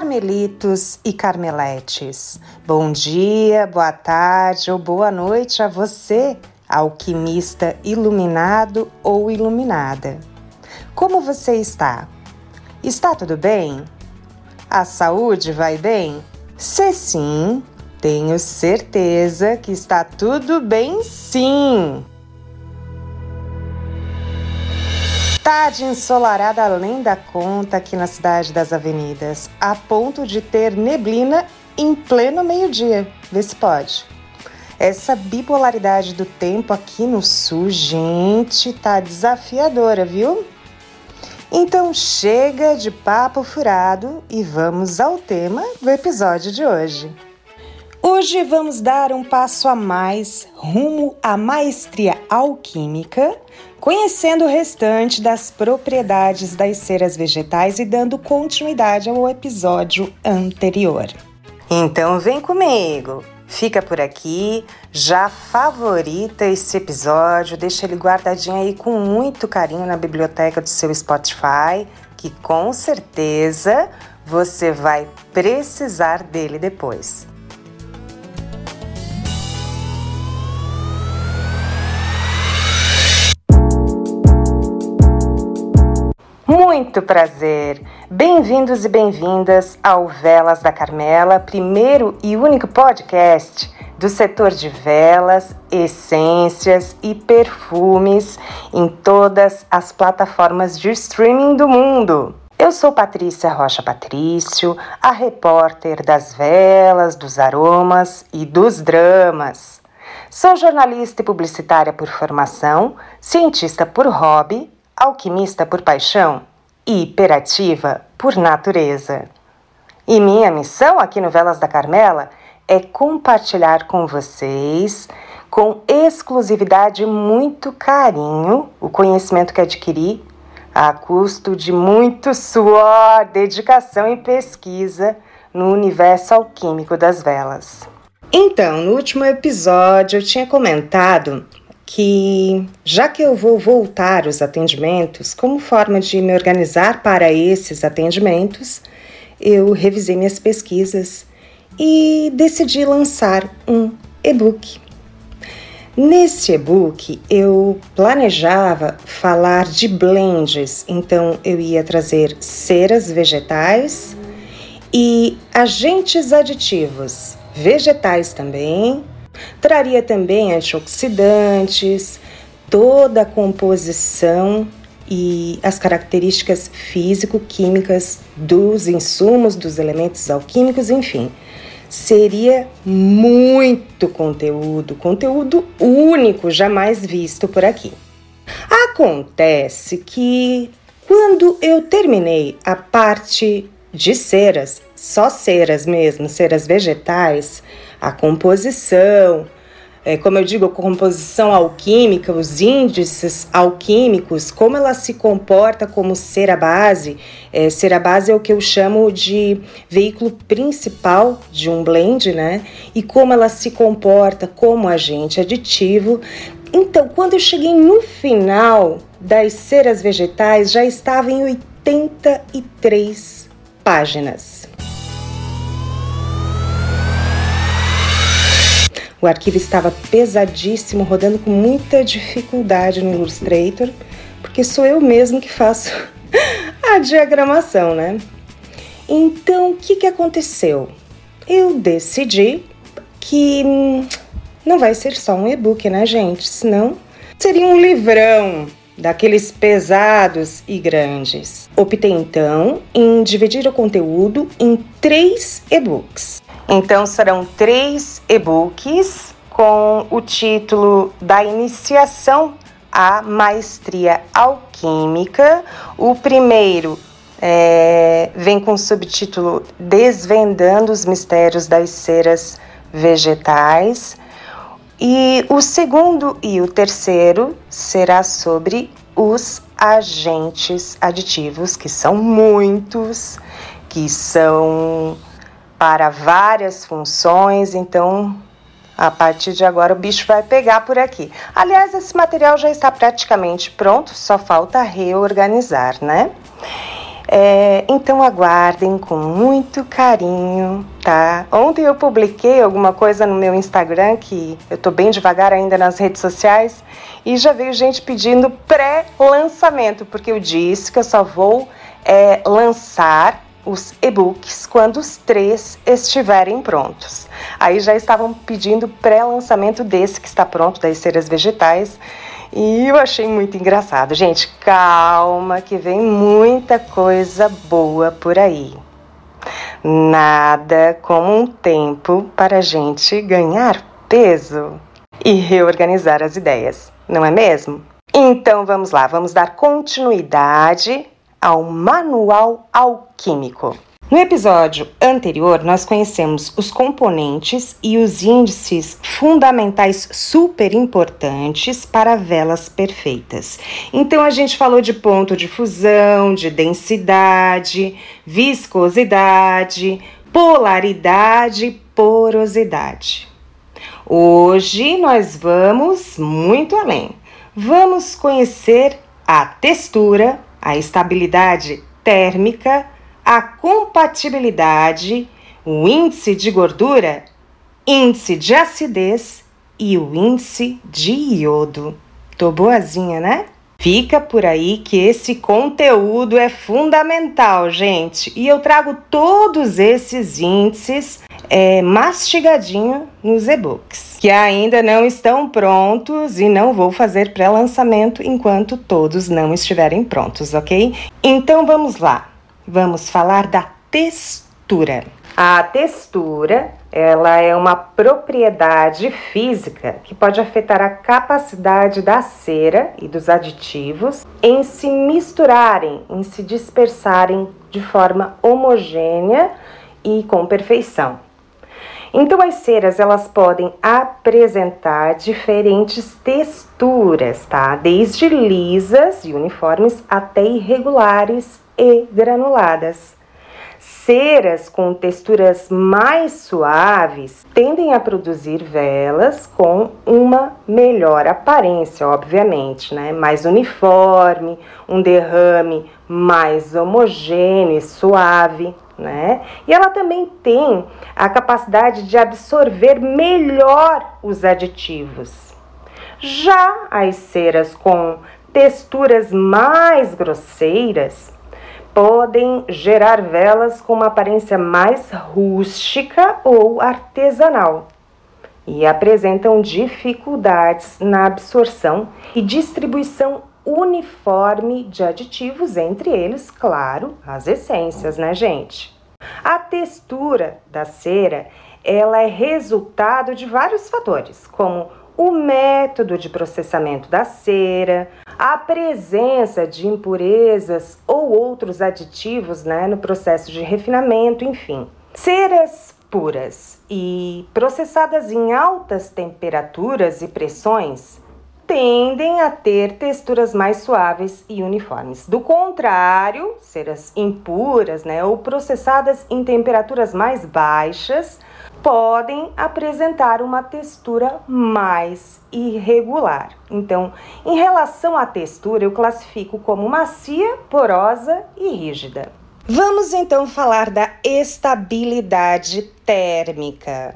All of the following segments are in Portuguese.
Carmelitos e Carmeletes, bom dia, boa tarde ou boa noite a você, alquimista iluminado ou iluminada. Como você está? Está tudo bem? A saúde vai bem? Se sim, tenho certeza que está tudo bem sim! Tarde ensolarada além da conta aqui na cidade das avenidas, a ponto de ter neblina em pleno meio-dia. Vê se pode. Essa bipolaridade do tempo aqui no sul, gente, tá desafiadora, viu? Então chega de papo furado e vamos ao tema do episódio de hoje. Hoje vamos dar um passo a mais rumo à maestria alquímica, conhecendo o restante das propriedades das ceras vegetais e dando continuidade ao episódio anterior. Então vem comigo! Fica por aqui, já favorita esse episódio, deixa ele guardadinho aí com muito carinho na biblioteca do seu Spotify, que com certeza você vai precisar dele depois. Muito prazer! Bem-vindos e bem-vindas ao Velas da Carmela, primeiro e único podcast do setor de velas, essências e perfumes em todas as plataformas de streaming do mundo. Eu sou Patrícia Rocha Patrício, a repórter das velas, dos aromas e dos dramas. Sou jornalista e publicitária por formação, cientista por hobby, alquimista por paixão hiperativa por natureza. E minha missão aqui no Velas da Carmela é compartilhar com vocês, com exclusividade e muito carinho, o conhecimento que adquiri a custo de muito suor, dedicação e pesquisa no universo alquímico das velas. Então, no último episódio eu tinha comentado que, já que eu vou voltar os atendimentos, como forma de me organizar para esses atendimentos, eu revisei minhas pesquisas e decidi lançar um e-book. Nesse e-book eu planejava falar de blends, então eu ia trazer ceras vegetais e agentes aditivos vegetais também Traria também antioxidantes, toda a composição e as características físico-químicas dos insumos, dos elementos alquímicos, enfim. Seria muito conteúdo, conteúdo único, jamais visto por aqui. Acontece que quando eu terminei a parte de ceras, só ceras mesmo, ceras vegetais, a composição, é, como eu digo, a composição alquímica, os índices alquímicos, como ela se comporta como cera base. É, cera base é o que eu chamo de veículo principal de um blend, né? E como ela se comporta como agente aditivo. Então, quando eu cheguei no final das ceras vegetais, já estava em 83 páginas. O arquivo estava pesadíssimo, rodando com muita dificuldade no Illustrator, porque sou eu mesmo que faço a diagramação, né? Então, o que, que aconteceu? Eu decidi que hum, não vai ser só um e-book, né, gente? Senão seria um livrão daqueles pesados e grandes. Optei então em dividir o conteúdo em três e-books. Então serão três e-books com o título da iniciação à maestria alquímica. O primeiro é, vem com o subtítulo Desvendando os Mistérios das Ceras Vegetais. E o segundo e o terceiro será sobre os agentes aditivos, que são muitos, que são para várias funções, então a partir de agora o bicho vai pegar por aqui. Aliás, esse material já está praticamente pronto, só falta reorganizar, né? É, então aguardem com muito carinho, tá? Ontem eu publiquei alguma coisa no meu Instagram que eu tô bem devagar ainda nas redes sociais e já veio gente pedindo pré-lançamento, porque eu disse que eu só vou é, lançar os e-books quando os três estiverem prontos. Aí já estavam pedindo pré-lançamento desse que está pronto, das ceras vegetais. E eu achei muito engraçado. Gente, calma, que vem muita coisa boa por aí. Nada como um tempo para a gente ganhar peso e reorganizar as ideias, não é mesmo? Então vamos lá, vamos dar continuidade ao Manual Alquímico. No episódio anterior, nós conhecemos os componentes e os índices fundamentais super importantes para velas perfeitas. Então, a gente falou de ponto de fusão, de densidade, viscosidade, polaridade e porosidade. Hoje nós vamos muito além. Vamos conhecer a textura, a estabilidade térmica a compatibilidade, o índice de gordura, índice de acidez e o índice de iodo. Tô boazinha, né? Fica por aí que esse conteúdo é fundamental, gente. E eu trago todos esses índices é, mastigadinho nos e-books, que ainda não estão prontos e não vou fazer pré-lançamento enquanto todos não estiverem prontos, ok? Então vamos lá. Vamos falar da textura. A textura, ela é uma propriedade física que pode afetar a capacidade da cera e dos aditivos em se misturarem, em se dispersarem de forma homogênea e com perfeição. Então as ceras elas podem apresentar diferentes texturas, tá? Desde lisas e uniformes até irregulares e granuladas. Ceras com texturas mais suaves tendem a produzir velas com uma melhor aparência, obviamente, né? Mais uniforme, um derrame mais homogêneo e suave, né? E ela também tem a capacidade de absorver melhor os aditivos. Já as ceras com texturas mais grosseiras podem gerar velas com uma aparência mais rústica ou artesanal e apresentam dificuldades na absorção e distribuição uniforme de aditivos, entre eles, claro, as essências, né, gente? A textura da cera, ela é resultado de vários fatores, como o método de processamento da cera, a presença de impurezas ou outros aditivos né, no processo de refinamento, enfim. Ceras puras e processadas em altas temperaturas e pressões tendem a ter texturas mais suaves e uniformes. Do contrário, ceras impuras né, ou processadas em temperaturas mais baixas podem apresentar uma textura mais irregular. Então, em relação à textura, eu classifico como macia, porosa e rígida. Vamos então falar da estabilidade térmica.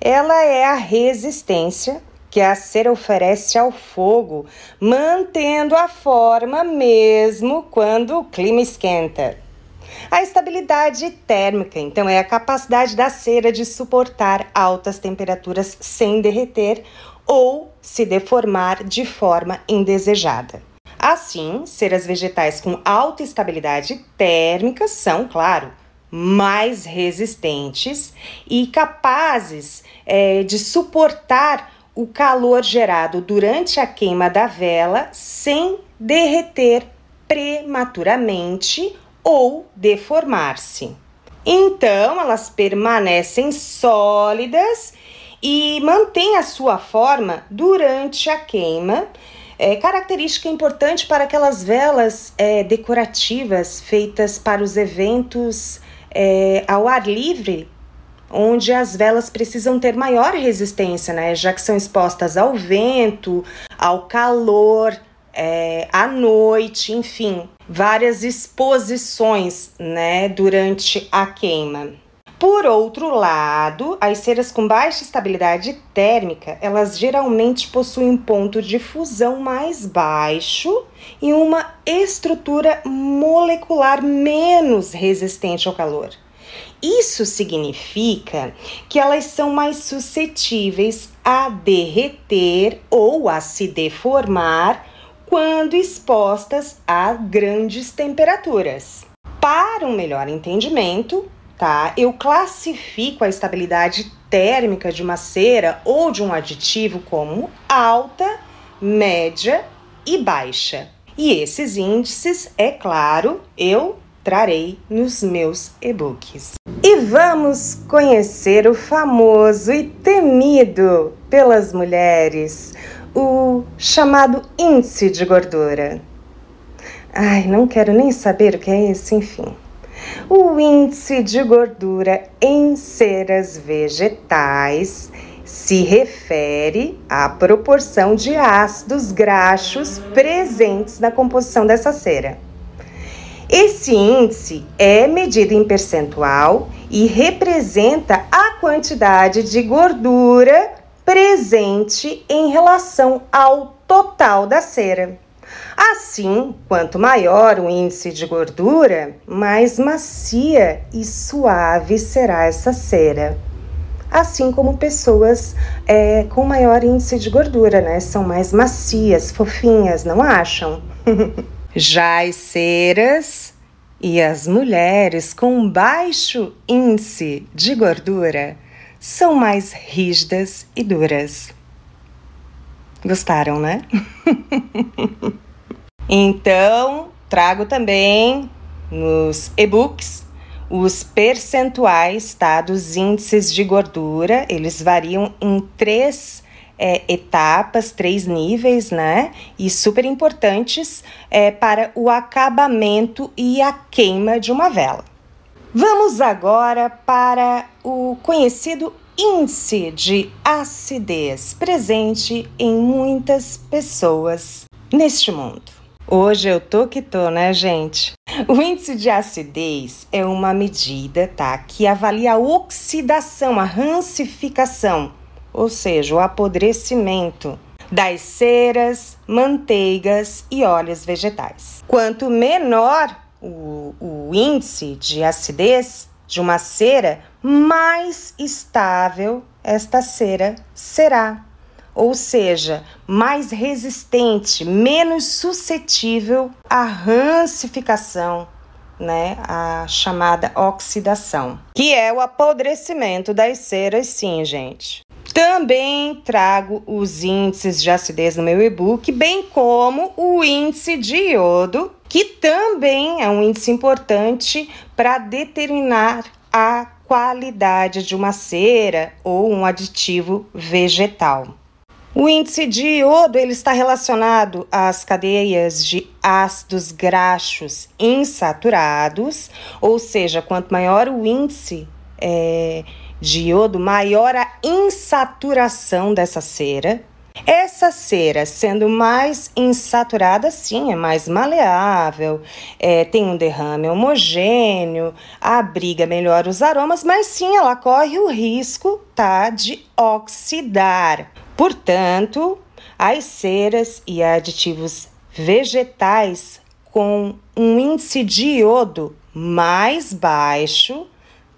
Ela é a resistência que a cera oferece ao fogo, mantendo a forma mesmo quando o clima esquenta. A estabilidade térmica, então, é a capacidade da cera de suportar altas temperaturas sem derreter ou se deformar de forma indesejada. Assim, ceras vegetais com alta estabilidade térmica são, claro, mais resistentes e capazes é, de suportar o calor gerado durante a queima da vela sem derreter prematuramente ou deformar-se. Então, elas permanecem sólidas e mantêm a sua forma durante a queima. É, característica importante para aquelas velas é, decorativas feitas para os eventos é, ao ar livre, onde as velas precisam ter maior resistência, né? Já que são expostas ao vento, ao calor, é, à noite, enfim. várias exposições, né, durante a queima. Por outro lado, as ceras com baixa estabilidade térmica, elas geralmente possuem um ponto de fusão mais baixo e uma estrutura molecular menos resistente ao calor. Isso significa que elas são mais suscetíveis a derreter ou a se deformar quando expostas a grandes temperaturas. Para um melhor entendimento, tá? Eu classifico a estabilidade térmica de uma cera ou de um aditivo como alta, média e baixa. E esses índices, é claro, eu trarei nos meus e-books. E vamos conhecer o famoso e temido pelas mulheres, o chamado índice de gordura. Ai, não quero nem saber o que é isso, enfim. O índice de gordura em ceras vegetais se refere à proporção de ácidos graxos presentes na composição dessa cera. Esse índice é medido em percentual e representa a quantidade de gordura presente em relação ao total da cera. Assim, quanto maior o índice de gordura, mais macia e suave será essa cera. Assim como pessoas é, com maior índice de gordura, né? São mais macias, fofinhas, não acham? Já as ceras e as mulheres com baixo índice de gordura são mais rígidas e duras. Gostaram, né? então, trago também nos e-books os percentuais tá, dos índices de gordura. Eles variam em três é, etapas, três níveis, né? E super importantes é, para o acabamento e a queima de uma vela. Vamos agora para o conhecido índice de acidez presente em muitas pessoas neste mundo. Hoje eu tô que tô, né, gente? O índice de acidez é uma medida, tá, que avalia a oxidação, a rancificação ou seja, o apodrecimento das ceras, manteigas e óleos vegetais. Quanto menor o, o índice de acidez de uma cera, mais estável esta cera será ou seja, mais resistente, menos suscetível à rancificação, né, a chamada oxidação, que é o apodrecimento das ceras, sim, gente. Também trago os índices de acidez no meu e-book, bem como o índice de iodo, que também é um índice importante para determinar a qualidade de uma cera ou um aditivo vegetal. O índice de iodo ele está relacionado às cadeias de ácidos graxos insaturados, ou seja, quanto maior o índice é, de iodo, maior a insaturação dessa cera. Essa cera, sendo mais insaturada, sim, é mais maleável, é, tem um derrame homogêneo, abriga melhor os aromas, mas sim, ela corre o risco tá, de oxidar. Portanto, as ceras e aditivos vegetais com um índice de iodo mais baixo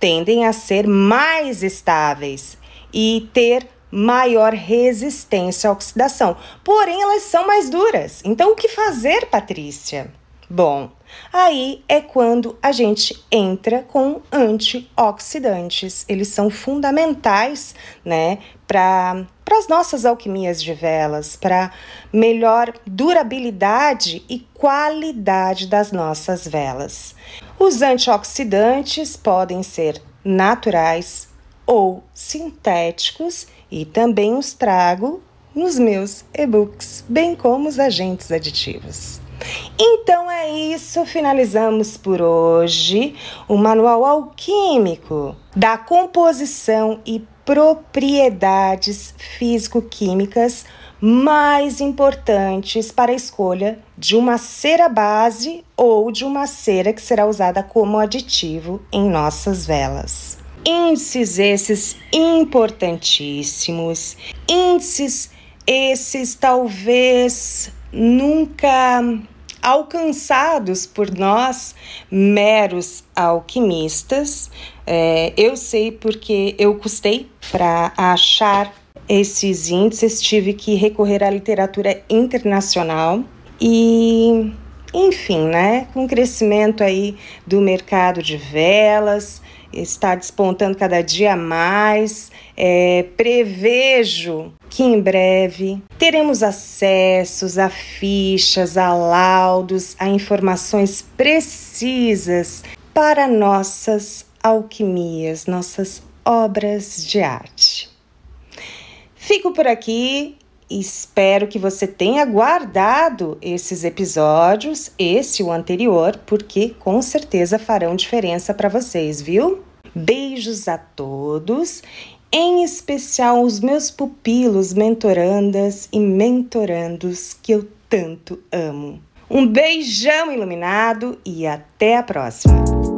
tendem a ser mais estáveis e ter maior resistência à oxidação. Porém, elas são mais duras. Então, o que fazer, Patrícia? Bom, aí é quando a gente entra com antioxidantes. Eles são fundamentais, né, para as nossas alquimias de velas, para melhor durabilidade e qualidade das nossas velas. Os antioxidantes podem ser naturais ou sintéticos e também os trago nos meus e-books, bem como os agentes aditivos. Então é isso, finalizamos por hoje o Manual Alquímico da composição e propriedades físico-químicas mais importantes para a escolha de uma cera base ou de uma cera que será usada como aditivo em nossas velas. Índices esses importantíssimos, índices esses talvez nunca alcançados por nós, meros alquimistas. É, eu sei porque eu custei para achar esses índices, tive que recorrer à literatura internacional e, enfim, né, com o crescimento aí do mercado de velas, está despontando cada dia mais. É, prevejo que em breve teremos acessos a fichas, a laudos, a informações precisas para nossas alquimias, nossas obras de arte. Fico por aqui Espero que você tenha guardado esses episódios, esse e o anterior, porque com certeza farão diferença para vocês, viu? Beijos a todos, em especial os meus pupilos mentorandas e mentorandos que eu tanto amo. Um beijão iluminado e até a próxima!